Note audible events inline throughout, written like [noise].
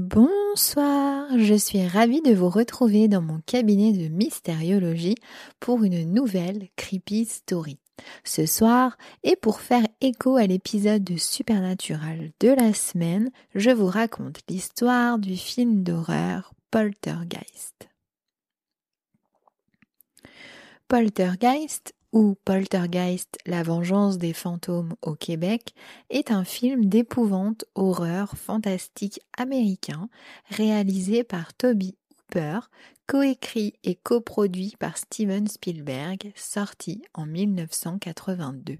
Bonsoir, je suis ravie de vous retrouver dans mon cabinet de mystériologie pour une nouvelle creepy story. Ce soir, et pour faire écho à l'épisode de Supernatural de la semaine, je vous raconte l'histoire du film d'horreur Poltergeist. Poltergeist ou Poltergeist, la vengeance des fantômes au Québec, est un film d'épouvante horreur fantastique américain réalisé par Toby Hooper, coécrit et coproduit par Steven Spielberg, sorti en 1982.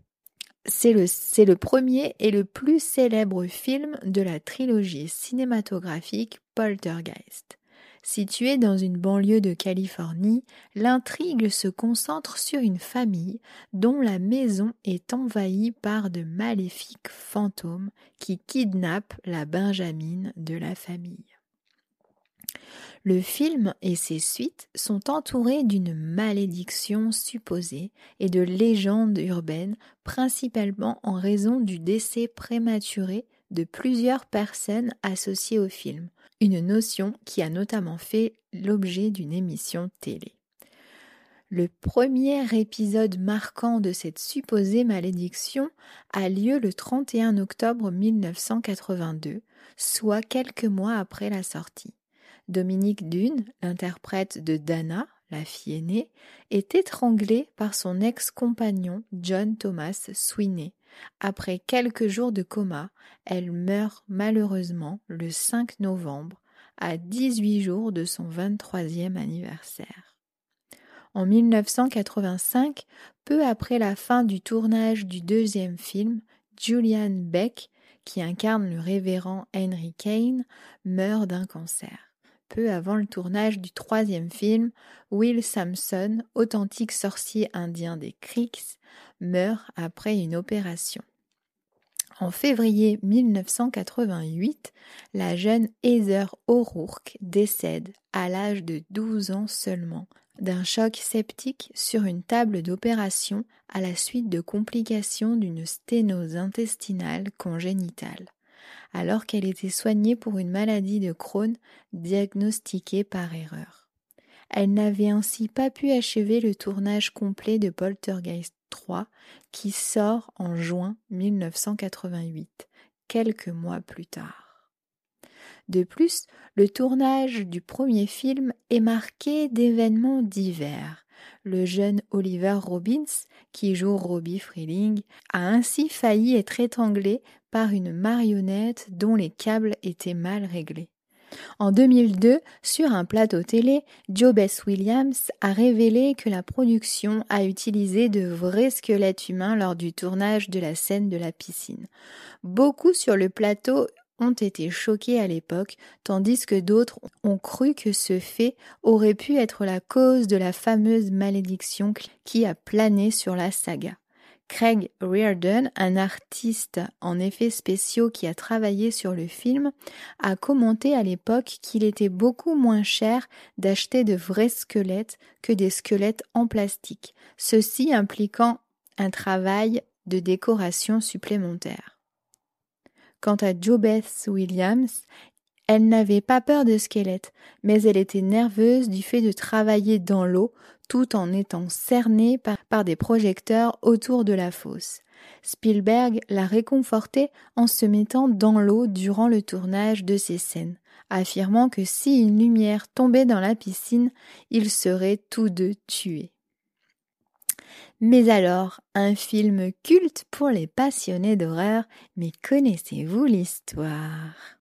C'est le, c'est le premier et le plus célèbre film de la trilogie cinématographique Poltergeist. Située dans une banlieue de Californie, l'intrigue se concentre sur une famille dont la maison est envahie par de maléfiques fantômes qui kidnappent la Benjamine de la famille. Le film et ses suites sont entourés d'une malédiction supposée et de légendes urbaines, principalement en raison du décès prématuré de plusieurs personnes associées au film, une notion qui a notamment fait l'objet d'une émission télé. Le premier épisode marquant de cette supposée malédiction a lieu le 31 octobre 1982, soit quelques mois après la sortie. Dominique Dune, l'interprète de Dana, la fille aînée, est étranglée par son ex-compagnon John Thomas Sweeney. Après quelques jours de coma, elle meurt malheureusement le 5 novembre, à 18 jours de son 23e anniversaire. En 1985, peu après la fin du tournage du deuxième film, Julian Beck, qui incarne le révérend Henry Kane, meurt d'un cancer peu avant le tournage du troisième film, Will Sampson, authentique sorcier indien des Creeks, meurt après une opération. En février 1988, la jeune Heather O'Rourke décède à l'âge de 12 ans seulement d'un choc septique sur une table d'opération à la suite de complications d'une sténose intestinale congénitale alors qu'elle était soignée pour une maladie de Crohn diagnostiquée par erreur. Elle n'avait ainsi pas pu achever le tournage complet de Poltergeist 3 qui sort en juin 1988, quelques mois plus tard. De plus, le tournage du premier film est marqué d'événements divers, le jeune Oliver Robbins, qui joue Robbie Freeling, a ainsi failli être étranglé par une marionnette dont les câbles étaient mal réglés. En 2002, sur un plateau télé, Joe Williams a révélé que la production a utilisé de vrais squelettes humains lors du tournage de la scène de la piscine. Beaucoup sur le plateau ont été choqués à l'époque, tandis que d'autres ont cru que ce fait aurait pu être la cause de la fameuse malédiction qui a plané sur la saga. Craig Reardon, un artiste en effets spéciaux qui a travaillé sur le film, a commenté à l'époque qu'il était beaucoup moins cher d'acheter de vrais squelettes que des squelettes en plastique, ceci impliquant un travail de décoration supplémentaire. Quant à Beth Williams, elle n'avait pas peur de squelettes, mais elle était nerveuse du fait de travailler dans l'eau tout en étant cernée par, des projecteurs autour de la fosse. Spielberg l'a réconfortée en se mettant dans l'eau durant le tournage de ces scènes, affirmant que si une lumière tombait dans la piscine, ils seraient tous deux tués. Mais alors, un film culte pour les passionnés d'horreur, mais connaissez-vous l'histoire?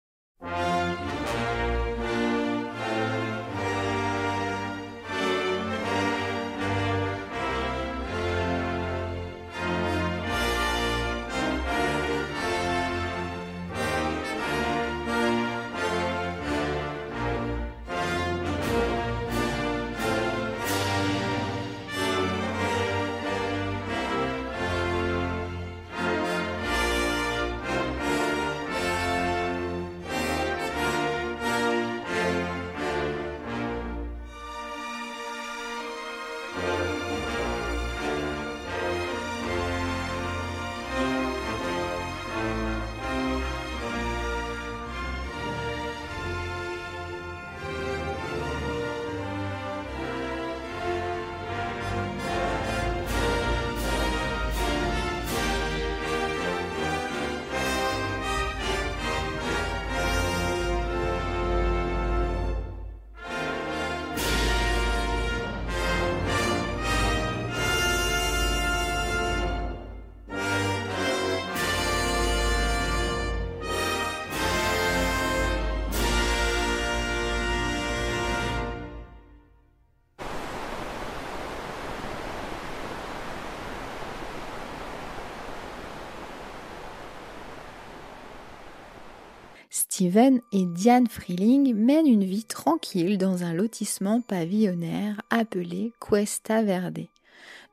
Steven et Diane Freeling mènent une vie tranquille dans un lotissement pavillonnaire appelé Cuesta Verde,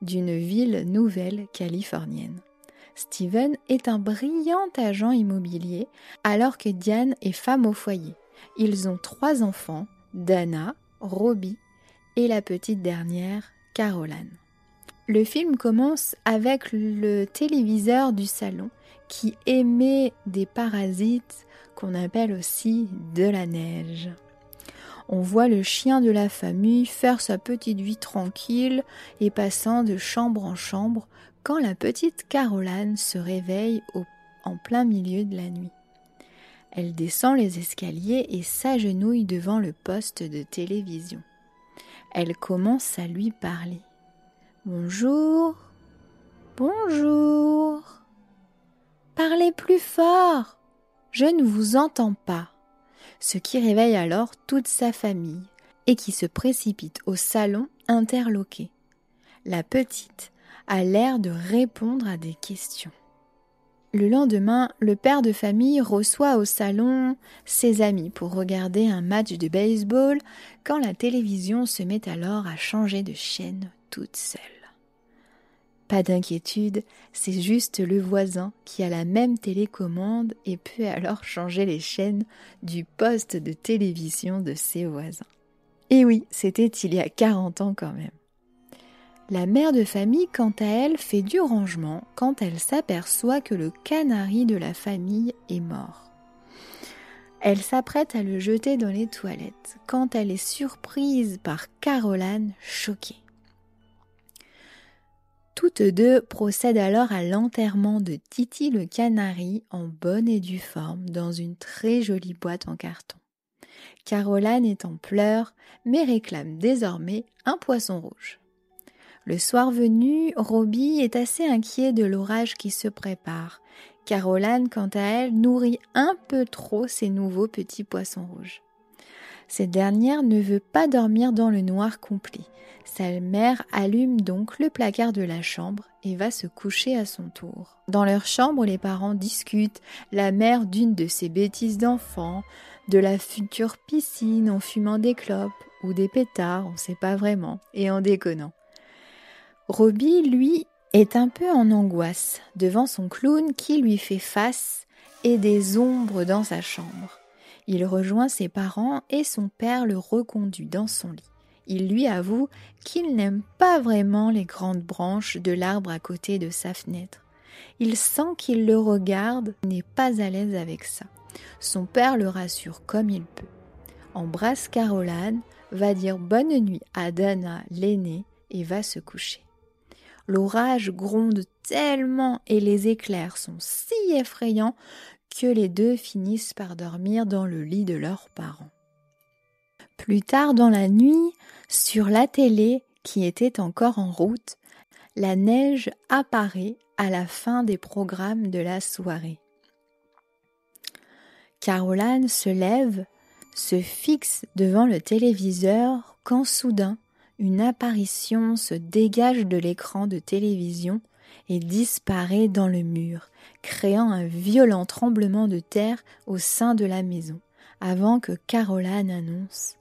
d'une ville nouvelle californienne. Steven est un brillant agent immobilier alors que Diane est femme au foyer. Ils ont trois enfants, Dana, Robbie et la petite dernière, Caroline. Le film commence avec le téléviseur du salon qui émet des parasites qu'on appelle aussi de la neige. On voit le chien de la famille faire sa petite vie tranquille et passant de chambre en chambre quand la petite Caroline se réveille en plein milieu de la nuit. Elle descend les escaliers et s'agenouille devant le poste de télévision. Elle commence à lui parler. Bonjour. Bonjour. Parlez plus fort. Je ne vous entends pas. Ce qui réveille alors toute sa famille et qui se précipite au salon interloqué. La petite a l'air de répondre à des questions. Le lendemain, le père de famille reçoit au salon ses amis pour regarder un match de baseball quand la télévision se met alors à changer de chaîne toute seule. Pas d'inquiétude, c'est juste le voisin qui a la même télécommande et peut alors changer les chaînes du poste de télévision de ses voisins. Et oui, c'était il y a 40 ans quand même. La mère de famille, quant à elle, fait du rangement quand elle s'aperçoit que le canari de la famille est mort. Elle s'apprête à le jeter dans les toilettes quand elle est surprise par Caroline choquée. Toutes deux procèdent alors à l'enterrement de Titi le canari en bonne et due forme dans une très jolie boîte en carton. Caroline est en pleurs, mais réclame désormais un poisson rouge. Le soir venu, Robbie est assez inquiet de l'orage qui se prépare. Caroline, quant à elle, nourrit un peu trop ses nouveaux petits poissons rouges. Cette dernière ne veut pas dormir dans le noir complet. Sa mère allume donc le placard de la chambre et va se coucher à son tour. Dans leur chambre, les parents discutent, la mère d'une de ses bêtises d'enfant, de la future piscine en fumant des clopes ou des pétards, on ne sait pas vraiment, et en déconnant. Robbie, lui, est un peu en angoisse devant son clown qui lui fait face et des ombres dans sa chambre. Il rejoint ses parents et son père le reconduit dans son lit il lui avoue qu'il n'aime pas vraiment les grandes branches de l'arbre à côté de sa fenêtre. Il sent qu'il le regarde, n'est pas à l'aise avec ça. Son père le rassure comme il peut. Embrasse Caroline, va dire bonne nuit à Dana, l'aînée, et va se coucher. L'orage gronde tellement et les éclairs sont si effrayants les deux finissent par dormir dans le lit de leurs parents. Plus tard dans la nuit, sur la télé, qui était encore en route, la neige apparaît à la fin des programmes de la soirée. Caroline se lève, se fixe devant le téléviseur quand soudain une apparition se dégage de l'écran de télévision et disparaît dans le mur, créant un violent tremblement de terre au sein de la maison, avant que Caroline annonce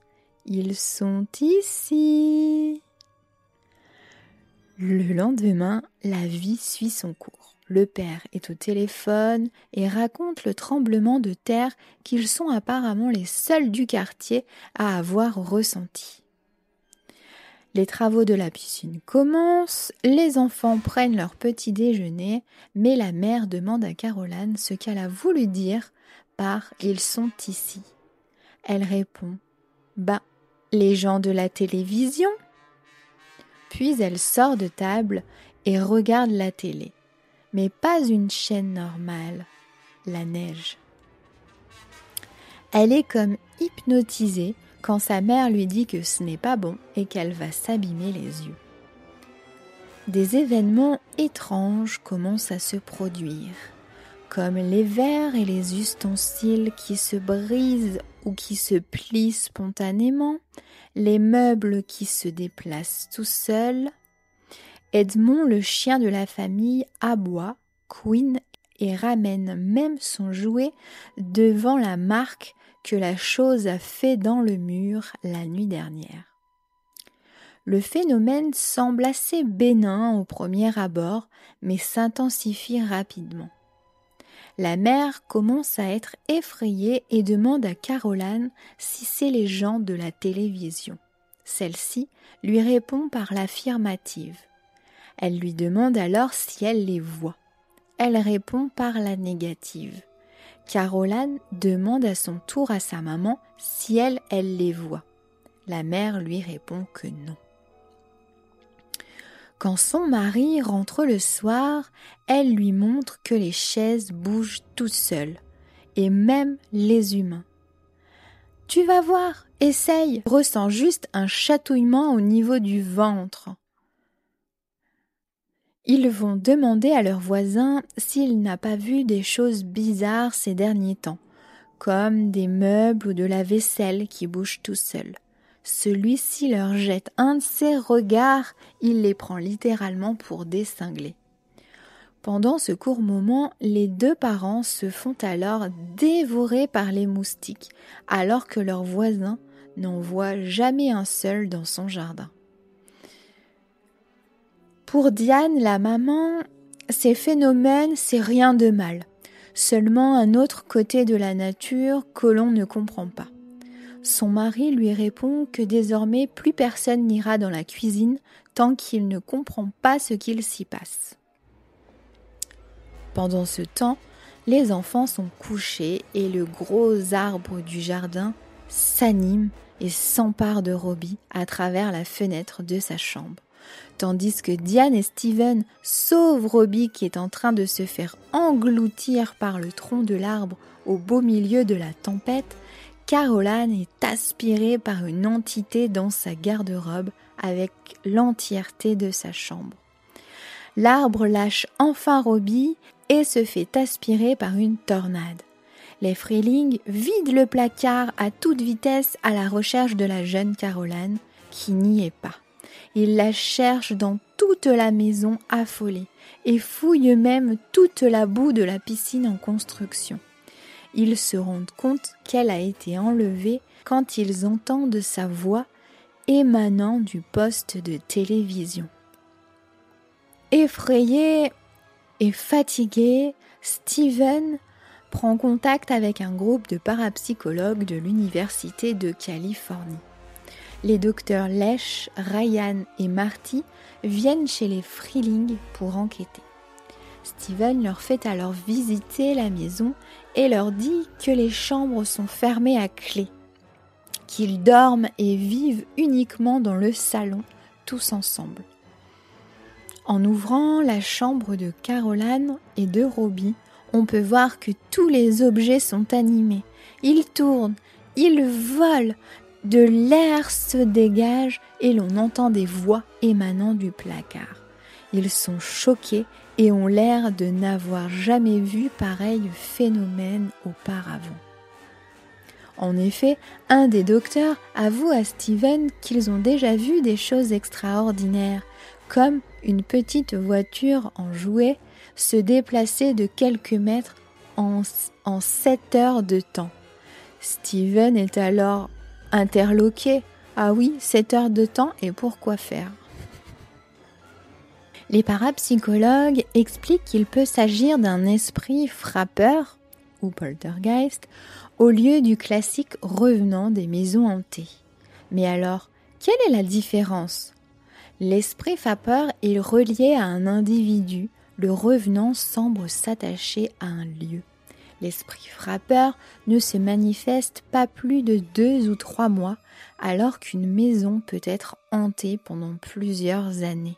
ils sont ici. Le lendemain, la vie suit son cours. Le père est au téléphone et raconte le tremblement de terre qu'ils sont apparemment les seuls du quartier à avoir ressenti. Les travaux de la piscine commencent, les enfants prennent leur petit déjeuner, mais la mère demande à Caroline ce qu'elle a voulu dire par Ils sont ici. Elle répond Bah, les gens de la télévision Puis elle sort de table et regarde la télé. Mais pas une chaîne normale, la neige. Elle est comme hypnotisée sa mère lui dit que ce n'est pas bon et qu'elle va s'abîmer les yeux. Des événements étranges commencent à se produire comme les verres et les ustensiles qui se brisent ou qui se plient spontanément, les meubles qui se déplacent tout seuls. Edmond, le chien de la famille, aboie, Queen et ramène même son jouet devant la marque la chose a fait dans le mur la nuit dernière. Le phénomène semble assez bénin au premier abord, mais s'intensifie rapidement. La mère commence à être effrayée et demande à Caroline si c'est les gens de la télévision. Celle-ci lui répond par l'affirmative. Elle lui demande alors si elle les voit. Elle répond par la négative. Caroline demande à son tour à sa maman si elle, elle les voit. La mère lui répond que non. Quand son mari rentre le soir, elle lui montre que les chaises bougent toutes seules, et même les humains. Tu vas voir, essaye, ressent juste un chatouillement au niveau du ventre. Ils vont demander à leur voisin s'il n'a pas vu des choses bizarres ces derniers temps, comme des meubles ou de la vaisselle qui bougent tout seuls. Celui-ci leur jette un de ses regards, il les prend littéralement pour des cinglés. Pendant ce court moment, les deux parents se font alors dévorer par les moustiques, alors que leur voisin n'en voit jamais un seul dans son jardin. Pour Diane, la maman, ces phénomènes, c'est rien de mal, seulement un autre côté de la nature que l'on ne comprend pas. Son mari lui répond que désormais plus personne n'ira dans la cuisine tant qu'il ne comprend pas ce qu'il s'y passe. Pendant ce temps, les enfants sont couchés et le gros arbre du jardin s'anime et s'empare de Robbie à travers la fenêtre de sa chambre. Tandis que Diane et Steven sauvent Robbie qui est en train de se faire engloutir par le tronc de l'arbre au beau milieu de la tempête, Caroline est aspirée par une entité dans sa garde-robe avec l'entièreté de sa chambre. L'arbre lâche enfin Robbie et se fait aspirer par une tornade. Les Freeling vident le placard à toute vitesse à la recherche de la jeune Caroline, qui n'y est pas. Ils la cherchent dans toute la maison affolée et fouillent même toute la boue de la piscine en construction ils se rendent compte qu'elle a été enlevée quand ils entendent sa voix émanant du poste de télévision. Effrayé et fatigué, Steven prend contact avec un groupe de parapsychologues de l'Université de Californie. Les docteurs Lesh, Ryan et Marty viennent chez les Freeling pour enquêter. Steven leur fait alors visiter la maison et leur dit que les chambres sont fermées à clé, qu'ils dorment et vivent uniquement dans le salon, tous ensemble. En ouvrant la chambre de Caroline et de Robbie, on peut voir que tous les objets sont animés. Ils tournent, ils volent, de l'air se dégage et l'on entend des voix émanant du placard. Ils sont choqués et ont l'air de n'avoir jamais vu pareil phénomène auparavant. En effet, un des docteurs avoue à Steven qu'ils ont déjà vu des choses extraordinaires, comme une petite voiture en jouet se déplacer de quelques mètres en, sept heures de temps. Steven est alors interloqué. Ah oui, sept heures de temps et pourquoi faire? Les parapsychologues expliquent qu'il peut s'agir d'un esprit frappeur ou poltergeist au lieu du classique revenant des maisons hantées. Mais alors, quelle est la différence? L'esprit frappeur est relié à un individu, le revenant semble s'attacher à un lieu. L'esprit frappeur ne se manifeste pas plus de deux ou trois mois, alors qu'une maison peut être hantée pendant plusieurs années.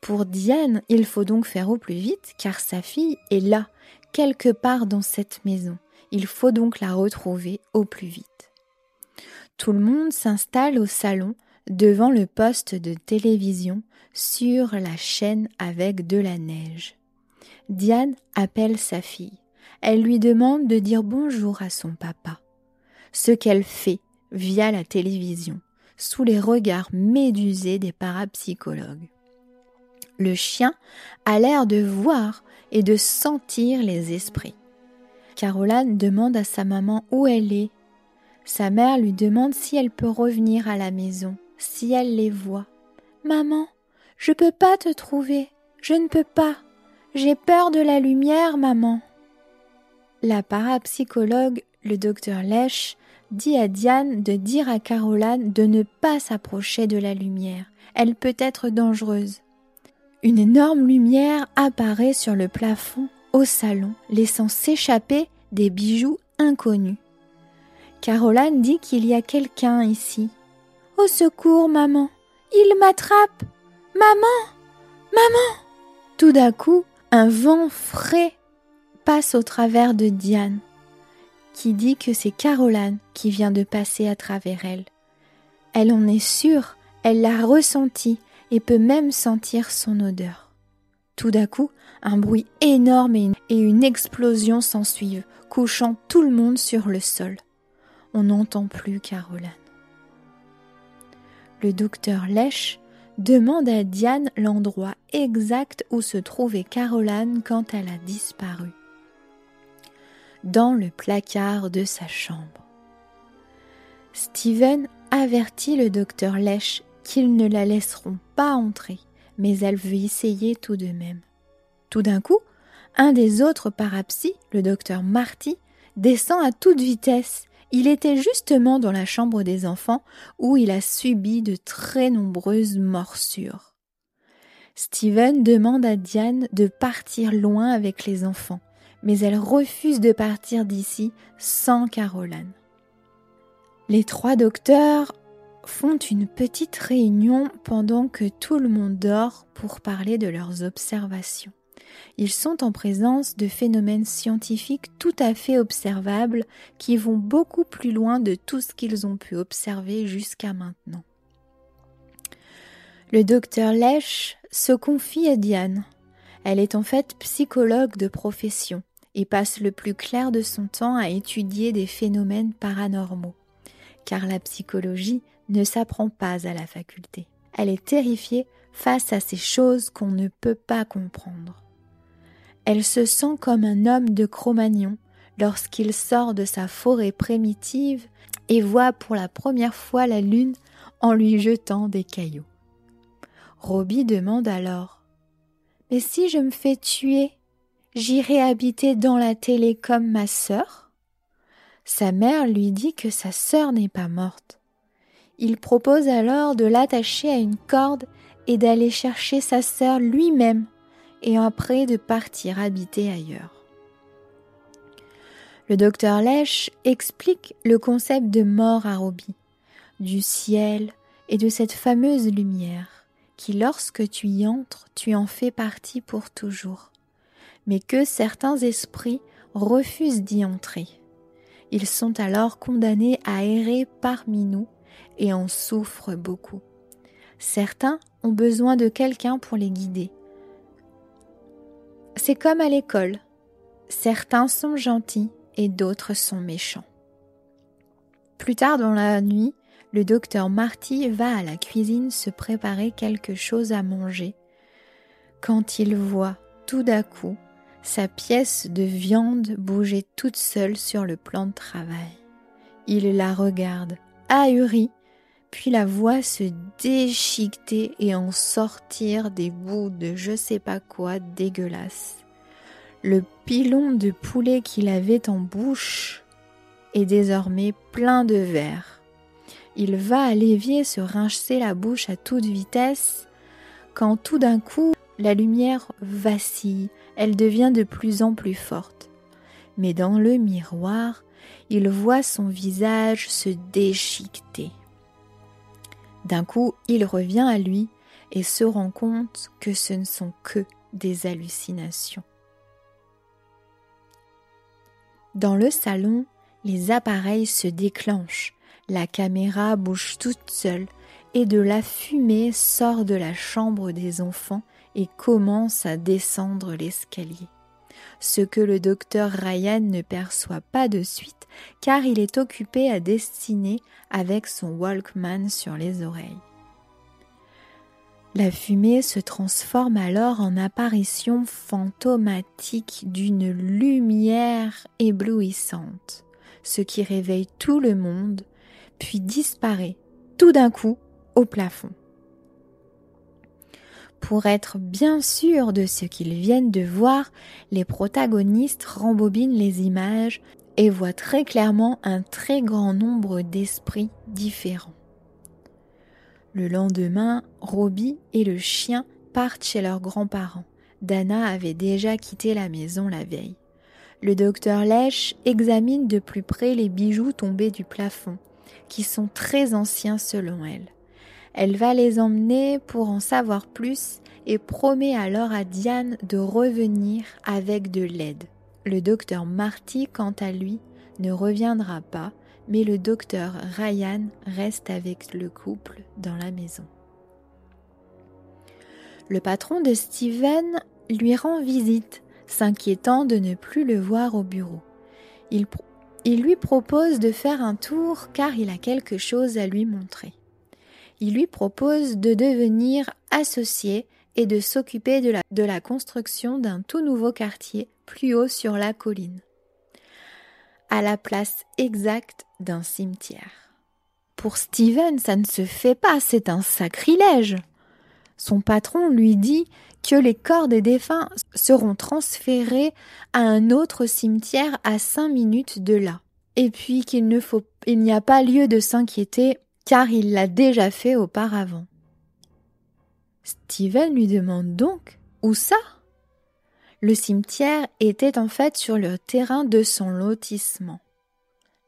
Pour Diane, il faut donc faire au plus vite car sa fille est là, quelque part dans cette maison. Il faut donc la retrouver au plus vite. Tout le monde s'installe au salon devant le poste de télévision sur la chaîne avec de la neige. Diane appelle sa fille. Elle lui demande de dire bonjour à son papa. Ce qu'elle fait via la télévision, sous les regards médusés des parapsychologues. Le chien a l'air de voir et de sentir les esprits. Caroline demande à sa maman où elle est. Sa mère lui demande si elle peut revenir à la maison, si elle les voit. Maman, je peux pas te trouver, je ne peux pas. J'ai peur de la lumière, maman. La parapsychologue, le docteur Lèche, dit à Diane de dire à Caroline de ne pas s'approcher de la lumière. Elle peut être dangereuse. Une énorme lumière apparaît sur le plafond au salon, laissant s'échapper des bijoux inconnus. Caroline dit qu'il y a quelqu'un ici. Au secours, maman. Il m'attrape. Maman. Maman. Tout d'un coup, un vent frais passe au travers de Diane, qui dit que c'est Caroline qui vient de passer à travers elle. Elle en est sûre, elle l'a ressenti et peut même sentir son odeur. Tout d'un coup, un bruit énorme et une explosion s'ensuivent, couchant tout le monde sur le sol. On n'entend plus Caroline. Le docteur Lèche demande à Diane l'endroit exact où se trouvait Caroline quand elle a disparu. Dans le placard de sa chambre. Steven avertit le docteur Lèche qu'ils ne la laisseront pas entrer, mais elle veut essayer tout de même. Tout d'un coup, un des autres parapsies, le docteur Marty, descend à toute vitesse. Il était justement dans la chambre des enfants où il a subi de très nombreuses morsures. Steven demande à Diane de partir loin avec les enfants, mais elle refuse de partir d'ici sans Caroline. Les trois docteurs font une petite réunion pendant que tout le monde dort pour parler de leurs observations ils sont en présence de phénomènes scientifiques tout à fait observables qui vont beaucoup plus loin de tout ce qu'ils ont pu observer jusqu'à maintenant. Le docteur Lesch se confie à Diane. Elle est en fait psychologue de profession et passe le plus clair de son temps à étudier des phénomènes paranormaux, car la psychologie ne s'apprend pas à la faculté. Elle est terrifiée face à ces choses qu'on ne peut pas comprendre. Elle se sent comme un homme de Cro-Magnon lorsqu'il sort de sa forêt primitive et voit pour la première fois la lune en lui jetant des cailloux. Robbie demande alors Mais si je me fais tuer, j'irai habiter dans la télé comme ma sœur Sa mère lui dit que sa sœur n'est pas morte. Il propose alors de l'attacher à une corde et d'aller chercher sa sœur lui-même et après de partir habiter ailleurs. Le docteur Lèche explique le concept de mort à Robbie, du ciel et de cette fameuse lumière qui, lorsque tu y entres, tu en fais partie pour toujours, mais que certains esprits refusent d'y entrer. Ils sont alors condamnés à errer parmi nous et en souffrent beaucoup. Certains ont besoin de quelqu'un pour les guider, c'est comme à l'école. Certains sont gentils et d'autres sont méchants. Plus tard dans la nuit, le docteur Marty va à la cuisine se préparer quelque chose à manger quand il voit tout d'un coup sa pièce de viande bouger toute seule sur le plan de travail. Il la regarde, ahuri, puis la voit se déchiqueter et en sortir des bouts de je sais pas quoi dégueulasse. Le pilon de poulet qu'il avait en bouche est désormais plein de verre. Il va à l'évier se rincer la bouche à toute vitesse quand tout d'un coup la lumière vacille, elle devient de plus en plus forte. Mais dans le miroir, il voit son visage se déchiqueter. D'un coup, il revient à lui et se rend compte que ce ne sont que des hallucinations. Dans le salon, les appareils se déclenchent, la caméra bouge toute seule et de la fumée sort de la chambre des enfants et commence à descendre l'escalier ce que le docteur Ryan ne perçoit pas de suite car il est occupé à dessiner avec son Walkman sur les oreilles. La fumée se transforme alors en apparition fantomatique d'une lumière éblouissante, ce qui réveille tout le monde, puis disparaît tout d'un coup au plafond. Pour être bien sûr de ce qu'ils viennent de voir, les protagonistes rembobinent les images et voient très clairement un très grand nombre d'esprits différents. Le lendemain, Robbie et le chien partent chez leurs grands-parents. Dana avait déjà quitté la maison la veille. Le docteur Lèche examine de plus près les bijoux tombés du plafond, qui sont très anciens selon elle. Elle va les emmener pour en savoir plus et promet alors à Diane de revenir avec de l'aide. Le docteur Marty, quant à lui, ne reviendra pas mais le docteur Ryan reste avec le couple dans la maison. Le patron de Steven lui rend visite, s'inquiétant de ne plus le voir au bureau. Il, il, lui propose de faire un tour car il a quelque chose à lui montrer. Il lui propose de devenir associé et de s'occuper de la, construction d'un tout nouveau quartier plus haut sur la colline à la place exacte d'un cimetière. Pour Steven, ça ne se fait pas, c'est un sacrilège. Son patron lui dit que les corps des défunts seront transférés à un autre cimetière à cinq minutes de là. Et puis qu'il ne faut, n'y a pas lieu de s'inquiéter car il l'a déjà fait auparavant. Steven lui demande donc où ça? Le cimetière était en fait sur le terrain de son lotissement,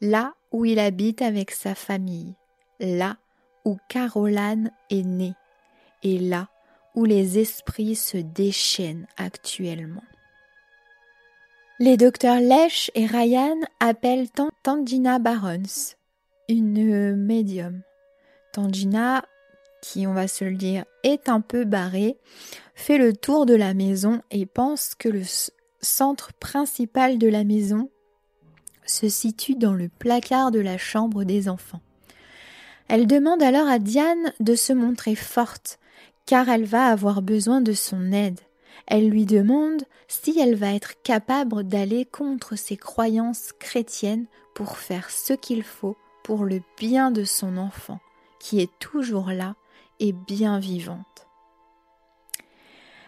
là où il habite avec sa famille, là où Caroline est née, et là où les esprits se déchaînent actuellement. Les docteurs Lesh et Ryan appellent Tangina Barons, une médium. Tangina qui, on va se le dire, est un peu barré, fait le tour de la maison et pense que le centre principal de la maison se situe dans le placard de la chambre des enfants. Elle demande alors à Diane de se montrer forte, car elle va avoir besoin de son aide. Elle lui demande si elle va être capable d'aller contre ses croyances chrétiennes pour faire ce qu'il faut pour le bien de son enfant, qui est toujours là et bien vivante.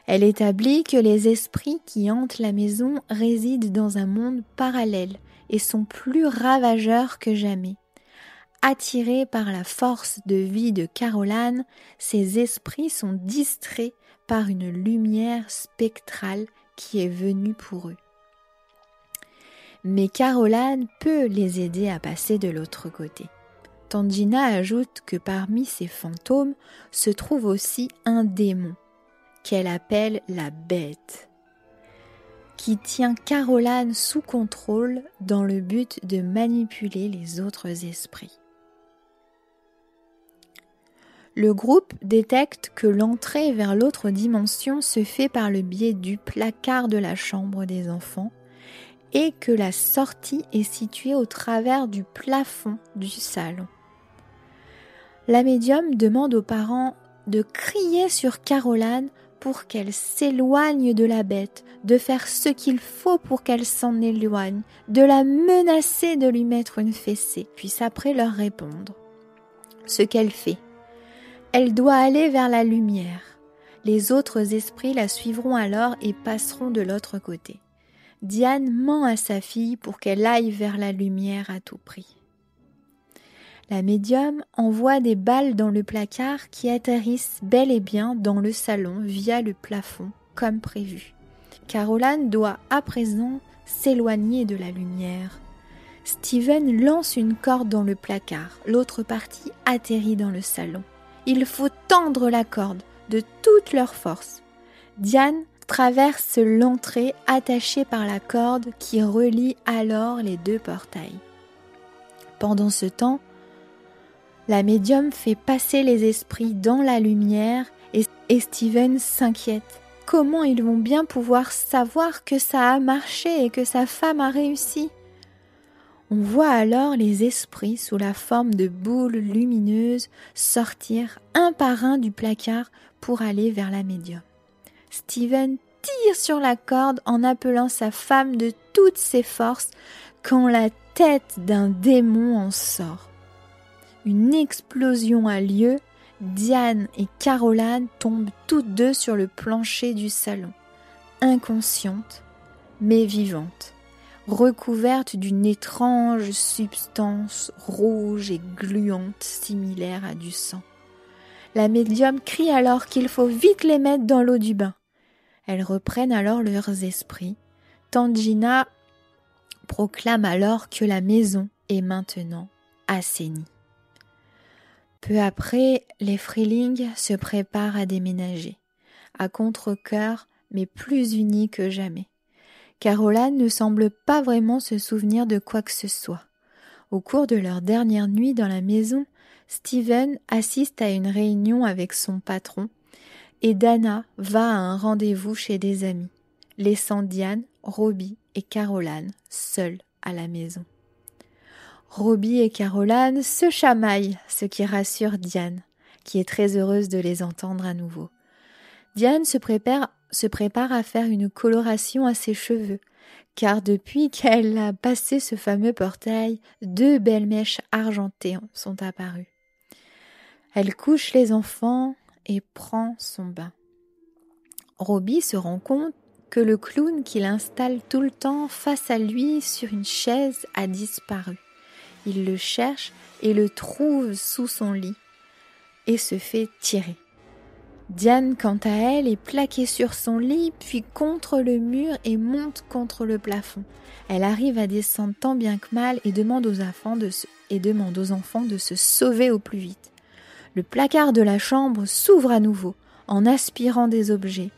Elle établit que les esprits qui hantent la maison résident dans un monde parallèle et sont plus ravageurs que jamais. Attirés par la force de vie de Caroline, ces esprits sont distraits par une lumière spectrale qui est venue pour eux. Mais Caroline peut les aider à passer de l'autre côté. Tangina ajoute que parmi ces fantômes se trouve aussi un démon, qu'elle appelle la bête, qui tient Caroline sous contrôle dans le but de manipuler les autres esprits. Le groupe détecte que l'entrée vers l'autre dimension se fait par le biais du placard de la chambre des enfants et que la sortie est située au travers du plafond du salon la médium demande aux parents de crier sur Caroline pour qu'elle s'éloigne de la bête, de faire ce qu'il faut pour qu'elle s'en éloigne, de la menacer de lui mettre une fessée, puis après leur répondre. Ce qu'elle fait. Elle doit aller vers la lumière. Les autres esprits la suivront alors et passeront de l'autre côté. Diane ment à sa fille pour qu'elle aille vers la lumière à tout prix. La médium envoie des balles dans le placard qui atterrissent bel et bien dans le salon via le plafond, comme prévu. Caroline doit à présent s'éloigner de la lumière. Steven lance une corde dans le placard, l'autre partie atterrit dans le salon. Il faut tendre la corde de toute leur force. Diane traverse l'entrée attachée par la corde qui relie alors les deux portails. Pendant ce temps, la médium fait passer les esprits dans la lumière et, Steven s'inquiète. Comment ils vont bien pouvoir savoir que ça a marché et que sa femme a réussi? On voit alors les esprits sous la forme de boules lumineuses sortir un par un du placard pour aller vers la médium. Steven tire sur la corde en appelant sa femme de toutes ses forces quand la tête d'un démon en sort. Une explosion a lieu, Diane et Caroline tombent toutes deux sur le plancher du salon, inconscientes mais vivantes recouverte d'une étrange substance rouge et gluante similaire à du sang. La médium crie alors qu'il faut vite les mettre dans l'eau du bain. Elles reprennent alors leurs esprits. Tangina proclame alors que la maison est maintenant assainie. Peu après, les Freeling se préparent à déménager, à contre-cœur, mais plus unis que jamais. Caroline ne semble pas vraiment se souvenir de quoi que ce soit. Au cours de leur dernière nuit dans la maison, Steven assiste à une réunion avec son patron et Dana va à un rendez-vous chez des amis, laissant Diane, Robbie et Caroline seuls à la maison. Robbie et Caroline se chamaillent, ce qui rassure Diane, qui est très heureuse de les entendre à nouveau. Diane se prépare à faire une coloration à ses cheveux, car depuis qu'elle a passé ce fameux portail, deux belles mèches argentées sont apparues. Elle couche les enfants et prend son bain. Robbie se rend compte que le clown qu'il installe tout le temps face à lui sur une chaise a disparu. Il le cherche et le trouve sous son lit et se fait tirer. Diane, quant à elle, est plaquée sur son lit, puis contre le mur et monte contre le plafond. Elle arrive à descendre tant bien que mal et demande aux enfants de se, et demande aux enfants de se sauver au plus vite. Le placard de la chambre s'ouvre à nouveau, en aspirant des objets.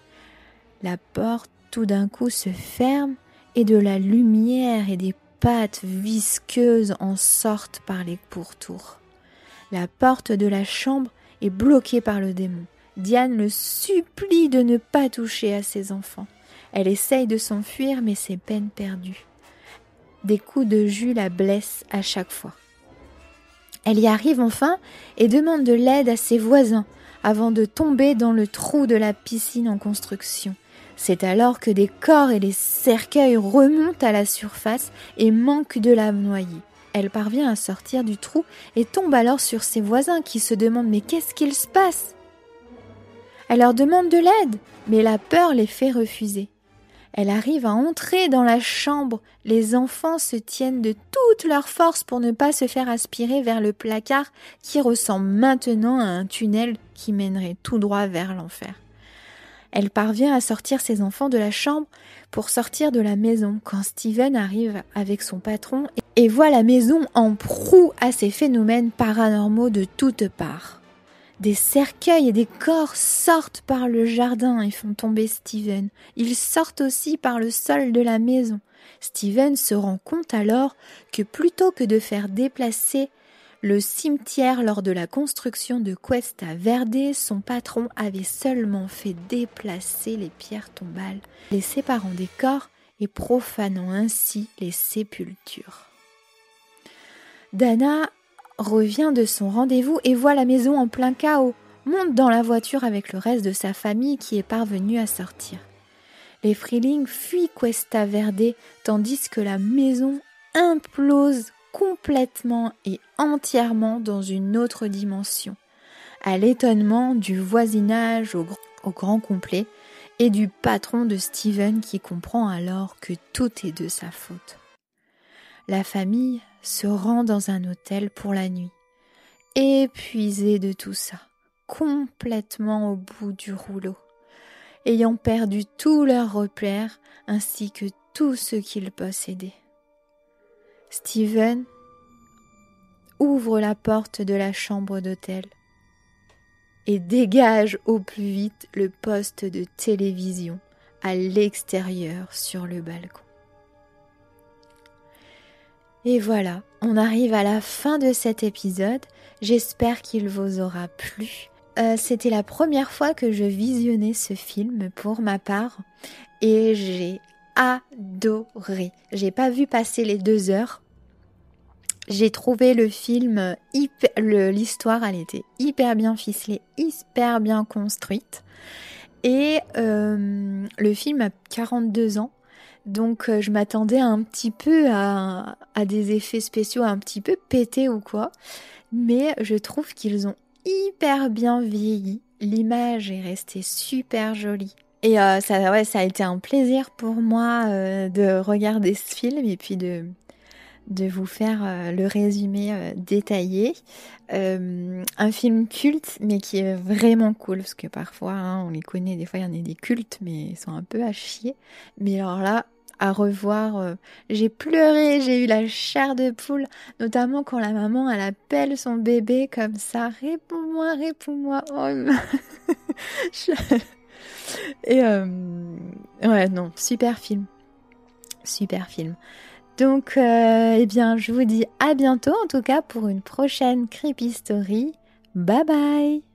La porte tout d'un coup se ferme et de la lumière et des pattes visqueuses en sortent par les pourtours. La porte de la chambre est bloquée par le démon. Diane le supplie de ne pas toucher à ses enfants. Elle essaye de s'enfuir, mais c'est peine perdue. Des coups de jus la blessent à chaque fois. Elle y arrive enfin et demande de l'aide à ses voisins avant de tomber dans le trou de la piscine en construction. C'est alors que des corps et des cercueils remontent à la surface et manquent de la noyer. Elle parvient à sortir du trou et tombe alors sur ses voisins qui se demandent mais qu'est-ce qu'il se passe? Elle leur demande de l'aide, mais la peur les fait refuser. Elle arrive à entrer dans la chambre. Les enfants se tiennent de toute leur force pour ne pas se faire aspirer vers le placard qui ressemble maintenant à un tunnel qui mènerait tout droit vers l'enfer. Elle parvient à sortir ses enfants de la chambre pour sortir de la maison quand Steven arrive avec son patron et voit la maison en proue à ces phénomènes paranormaux de toutes parts. Des cercueils et des corps sortent par le jardin et font tomber Steven. Ils sortent aussi par le sol de la maison. Steven se rend compte alors que plutôt que de faire déplacer le cimetière lors de la construction de Cuesta Verde, son patron avait seulement fait déplacer les pierres tombales, les séparant des corps et profanant ainsi les sépultures. Dana revient de son rendez-vous et voit la maison en plein chaos, monte dans la voiture avec le reste de sa famille qui est parvenue à sortir. Les Freeling fuient Cuesta Verde tandis que la maison implose complètement et entièrement dans une autre dimension, à l'étonnement du voisinage au, grand complet et du patron de Steven qui comprend alors que tout est de sa faute. La famille se rend dans un hôtel pour la nuit, épuisé de tout ça, complètement au bout du rouleau, ayant perdu tous leurs repères ainsi que tout ce qu'ils possédaient. Steven ouvre la porte de la chambre d'hôtel et dégage au plus vite le poste de télévision à l'extérieur sur le balcon. Et voilà, on arrive à la fin de cet épisode. J'espère qu'il vous aura plu. Euh, c'était la première fois que je visionnais ce film pour ma part et j'ai adoré. J'ai pas vu passer les deux heures. j'ai trouvé le film l'histoire, elle était hyper bien ficelée, hyper bien construite. Et euh, le film a 42 ans, donc euh, je m'attendais un petit peu à, des effets spéciaux un petit peu pétés ou quoi. Mais je trouve qu'ils ont hyper bien vieilli. L'image est restée super jolie. Et euh, ça, a été un plaisir pour moi de regarder ce film et puis de, vous faire euh, le résumé euh, détaillé. Euh, un film culte, mais qui est vraiment cool, parce que parfois, hein, on les connaît, des fois il y en a des cultes, mais ils sont un peu à chier. Mais alors là, à revoir, j'ai pleuré, j'ai eu la chair de poule, notamment quand la maman, elle appelle son bébé comme ça, réponds-moi, réponds-moi. Oh, [laughs] Et ouais, non, super film. Super film. Donc, euh, eh bien, je vous dis à bientôt, en tout cas, pour une prochaine Creepy Story. Bye bye